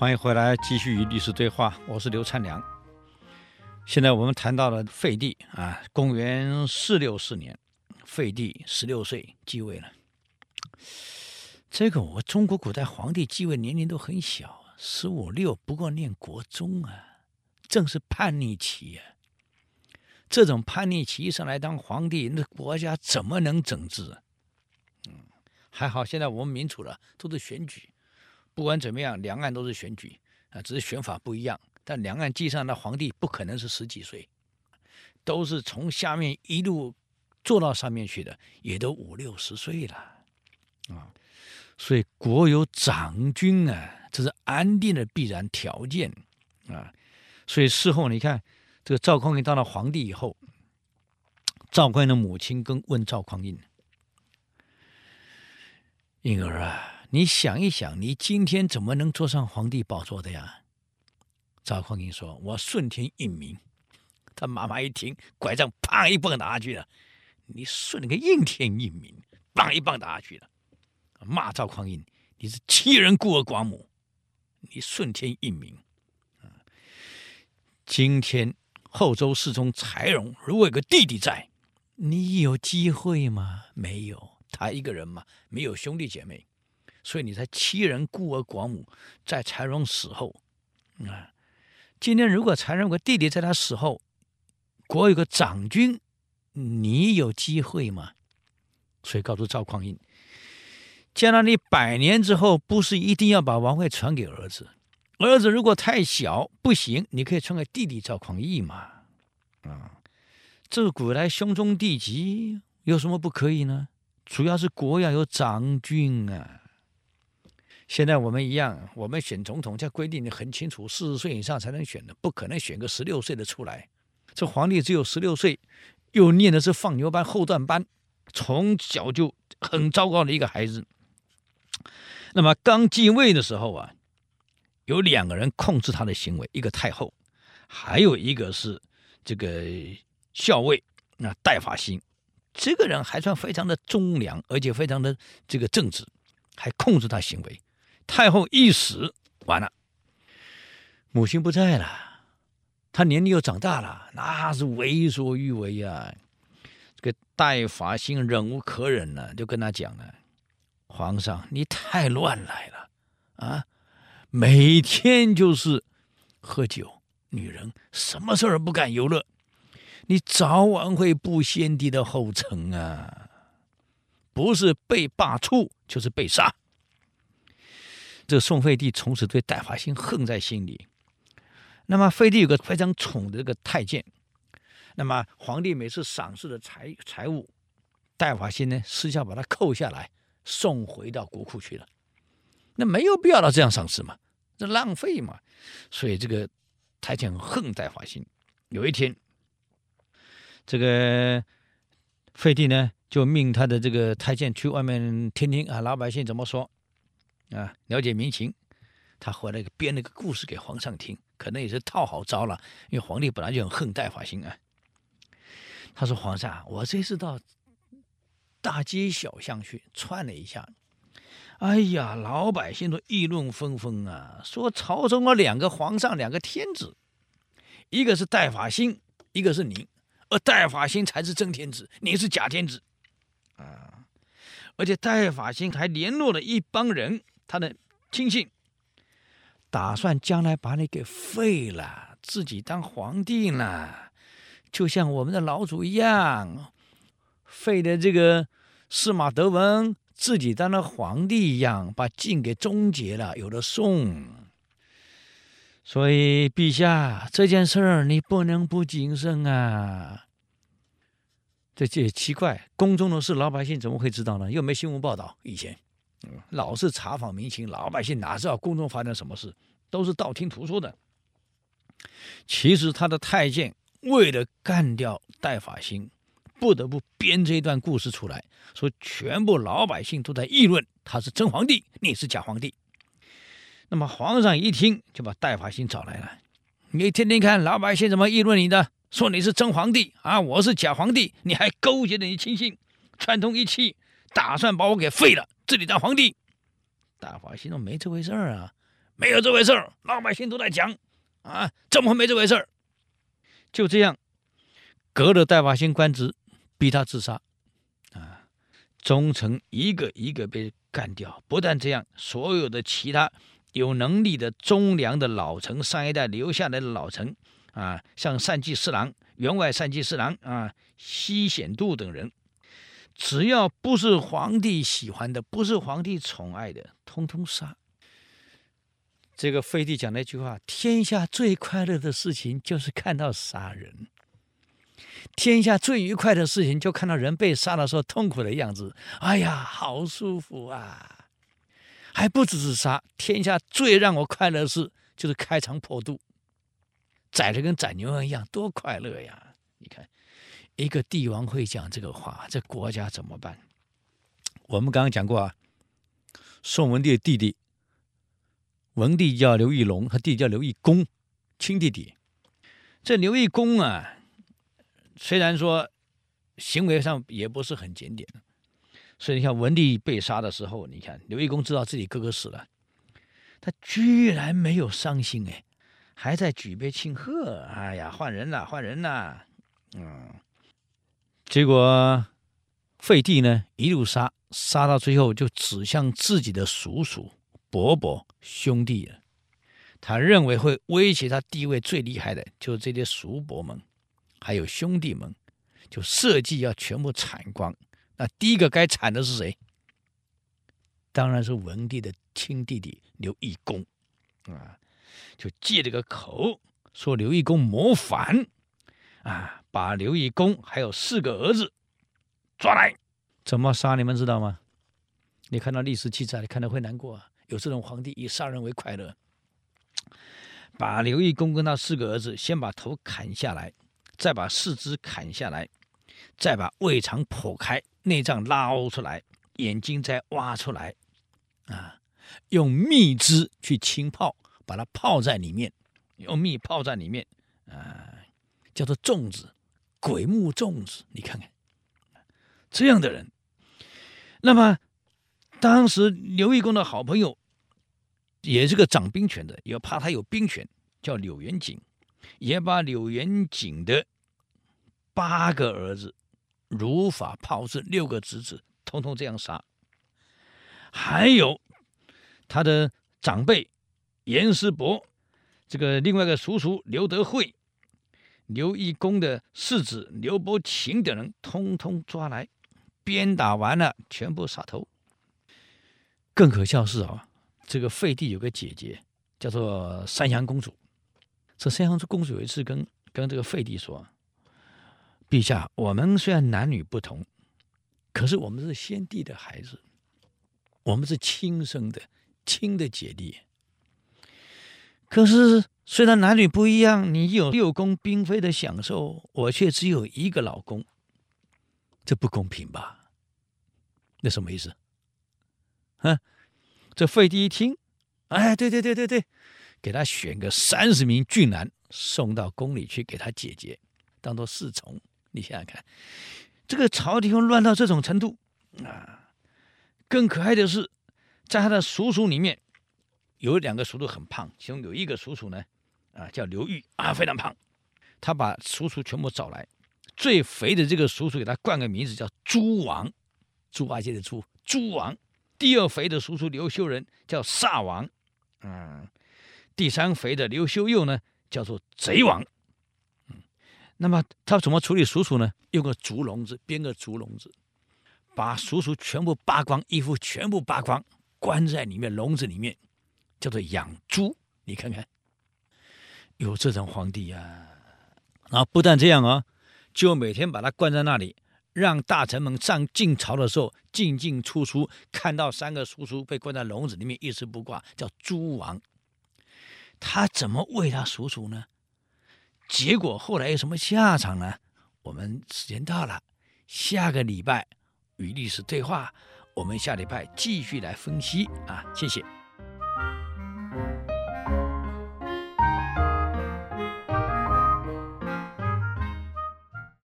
欢迎回来，继续与历史对话。我是刘灿良。现在我们谈到了废帝啊，公元四六四年，废帝十六岁继位了。这个我中国古代皇帝继位年龄都很小，十五六，不过念国中啊，正是叛逆期啊。这种叛逆期上来当皇帝，那国家怎么能整治？嗯，还好现在我们民主了，都是选举。不管怎么样，两岸都是选举啊，只是选法不一样。但两岸际上的皇帝不可能是十几岁，都是从下面一路做到上面去的，也都五六十岁了啊。所以国有长君啊，这是安定的必然条件啊。所以事后你看，这个赵匡胤当了皇帝以后，赵匡胤的母亲跟问赵匡胤：“婴儿啊。”你想一想，你今天怎么能坐上皇帝宝座的呀？赵匡胤说：“我顺天应命。”他妈妈一听，拐杖啪一棒打下去了。你顺个应天应命，棒一棒打下去了，骂赵匡胤：“你是欺人孤儿寡母，你顺天应命。”今天后周世宗柴荣如果有个弟弟在，你有机会吗？没有，他一个人嘛，没有兄弟姐妹。所以你才欺人孤儿寡母，在柴荣死后，啊，今天如果柴荣有个弟弟在他死后，国有个长君，你有机会吗？所以告诉赵匡胤，将来你百年之后，不是一定要把王位传给儿子，儿子如果太小不行，你可以传给弟弟赵匡义嘛，啊，这古来兄终弟及有什么不可以呢？主要是国要有长君啊。现在我们一样，我们选总统，这规定的很清楚，四十岁以上才能选的，不可能选个十六岁的出来。这皇帝只有十六岁，又念的是放牛班、后段班，从小就很糟糕的一个孩子。那么刚继位的时候啊，有两个人控制他的行为，一个太后，还有一个是这个校尉，那戴法兴，这个人还算非常的忠良，而且非常的这个正直，还控制他行为。太后一死，完了，母亲不在了，他年龄又长大了，那是为所欲为呀。这个戴法兴忍无可忍了，就跟他讲了：“皇上，你太乱来了啊！每天就是喝酒、女人，什么事儿不敢游乐，你早晚会步先帝的后尘啊！不是被罢黜，就是被杀。”这个宋废帝从此对戴华兴恨在心里。那么废帝有个非常宠的这个太监，那么皇帝每次赏赐的财财物，戴华兴呢私下把它扣下来送回到国库去了。那没有必要到这样赏赐嘛，这浪费嘛。所以这个太监恨戴华兴。有一天，这个废帝呢就命他的这个太监去外面听听啊，老百姓怎么说。啊，了解民情，他回来编了个故事给皇上听，可能也是套好招了。因为皇帝本来就很恨戴法兴啊。他说：“皇上，我这次到大街小巷去串了一下，哎呀，老百姓都议论纷纷啊，说朝中有两个皇上，两个天子，一个是戴法兴，一个是您，而戴法兴才是真天子，您是假天子啊。而且戴法兴还联络了一帮人。”他的亲信打算将来把你给废了，自己当皇帝呢，就像我们的老祖一样，废的这个司马德文自己当了皇帝一样，把晋给终结了，有了宋。所以陛下这件事儿你不能不谨慎啊。这这也奇怪，宫中的事老百姓怎么会知道呢？又没新闻报道，以前。老是查访民情，老百姓哪知道宫中发生什么事？都是道听途说的。其实他的太监为了干掉戴法兴，不得不编这一段故事出来，说全部老百姓都在议论他是真皇帝，你是假皇帝。那么皇上一听，就把戴法兴找来了。你天天看，老百姓怎么议论你的？说你是真皇帝啊，我是假皇帝，你还勾结着你亲信，串通一气，打算把我给废了。这里当皇帝，大法兴说没这回事儿啊，没有这回事儿，老百姓都在讲啊，怎么会没这回事儿？就这样，革了戴法兴官职，逼他自杀啊，忠臣一个一个被干掉。不但这样，所有的其他有能力的忠良的老臣，上一代留下来的老臣啊，像善记四郎、员外善记四郎啊、西显度等人。只要不是皇帝喜欢的，不是皇帝宠爱的，通通杀。这个废帝讲那句话：“天下最快乐的事情就是看到杀人，天下最愉快的事情就看到人被杀的时候痛苦的样子。哎呀，好舒服啊！还不只是杀，天下最让我快乐的事就是开肠破肚，宰的跟宰牛一样，多快乐呀！”一个帝王会讲这个话，这国家怎么办？我们刚刚讲过啊，宋文帝的弟弟，文帝叫刘义隆，他弟弟叫刘义恭，亲弟弟。这刘义恭啊，虽然说行为上也不是很检点，所以你看文帝被杀的时候，你看刘义恭知道自己哥哥死了，他居然没有伤心哎，还在举杯庆贺。哎呀，换人了，换人了，嗯。结果，废帝呢一路杀，杀到最后就指向自己的叔叔、伯伯、兄弟了。他认为会威胁他地位最厉害的，就是这些叔伯们，还有兄弟们，就设计要全部铲光。那第一个该铲的是谁？当然是文帝的亲弟弟刘义恭啊！就借这个口说刘义恭谋反。啊！把刘义恭还有四个儿子抓来，怎么杀？你们知道吗？你看到历史记载，你看到会难过啊。有这种皇帝以杀人为快乐，把刘义恭跟他四个儿子先把头砍下来，再把四肢砍下来，再把胃肠剖开，内脏捞出来，眼睛再挖出来，啊，用蜜汁去浸泡，把它泡在里面，用蜜泡在里面，啊。叫做粽子，鬼木粽子，你看看这样的人。那么当时刘义恭的好朋友，也是个掌兵权的，也怕他有兵权，叫柳元景，也把柳元景的八个儿子如法炮制，六个侄子，通通这样杀。还有他的长辈严师伯，这个另外一个叔叔刘德惠。刘义恭的世子刘伯钦等人，通通抓来，鞭打完了，全部杀头。更可笑是啊，这个废帝有个姐姐，叫做山阳公主。这山阳公主有一次跟跟这个废帝说：“陛下，我们虽然男女不同，可是我们是先帝的孩子，我们是亲生的亲的姐弟。可是。”虽然男女不一样，你有六宫嫔妃的享受，我却只有一个老公，这不公平吧？那什么意思？啊，这废帝一听，哎，对对对对对，给他选个三十名俊男送到宫里去给他姐姐当做侍从。你想想看，这个朝廷乱到这种程度啊！更可爱的是，在他的叔叔里面有两个叔叔很胖，其中有一个叔叔呢。啊，叫刘裕啊，非常胖。他把叔叔全部找来，最肥的这个叔叔给他冠个名字叫猪王，猪八戒的猪，猪王。第二肥的叔叔刘修仁叫煞王，嗯，第三肥的刘修佑呢叫做贼王。嗯，那么他怎么处理叔叔呢？用个竹笼子编个竹笼子，把叔叔全部扒光，衣服全部扒光，关在里面笼子里面，叫做养猪。你看看。有这种皇帝啊，然后不但这样啊，就每天把他关在那里，让大臣们上进朝的时候进进出出，看到三个叔叔被关在笼子里面一丝不挂，叫猪王。他怎么喂他叔叔呢？结果后来有什么下场呢？我们时间到了，下个礼拜与历史对话，我们下礼拜继续来分析啊，谢谢。Thank you.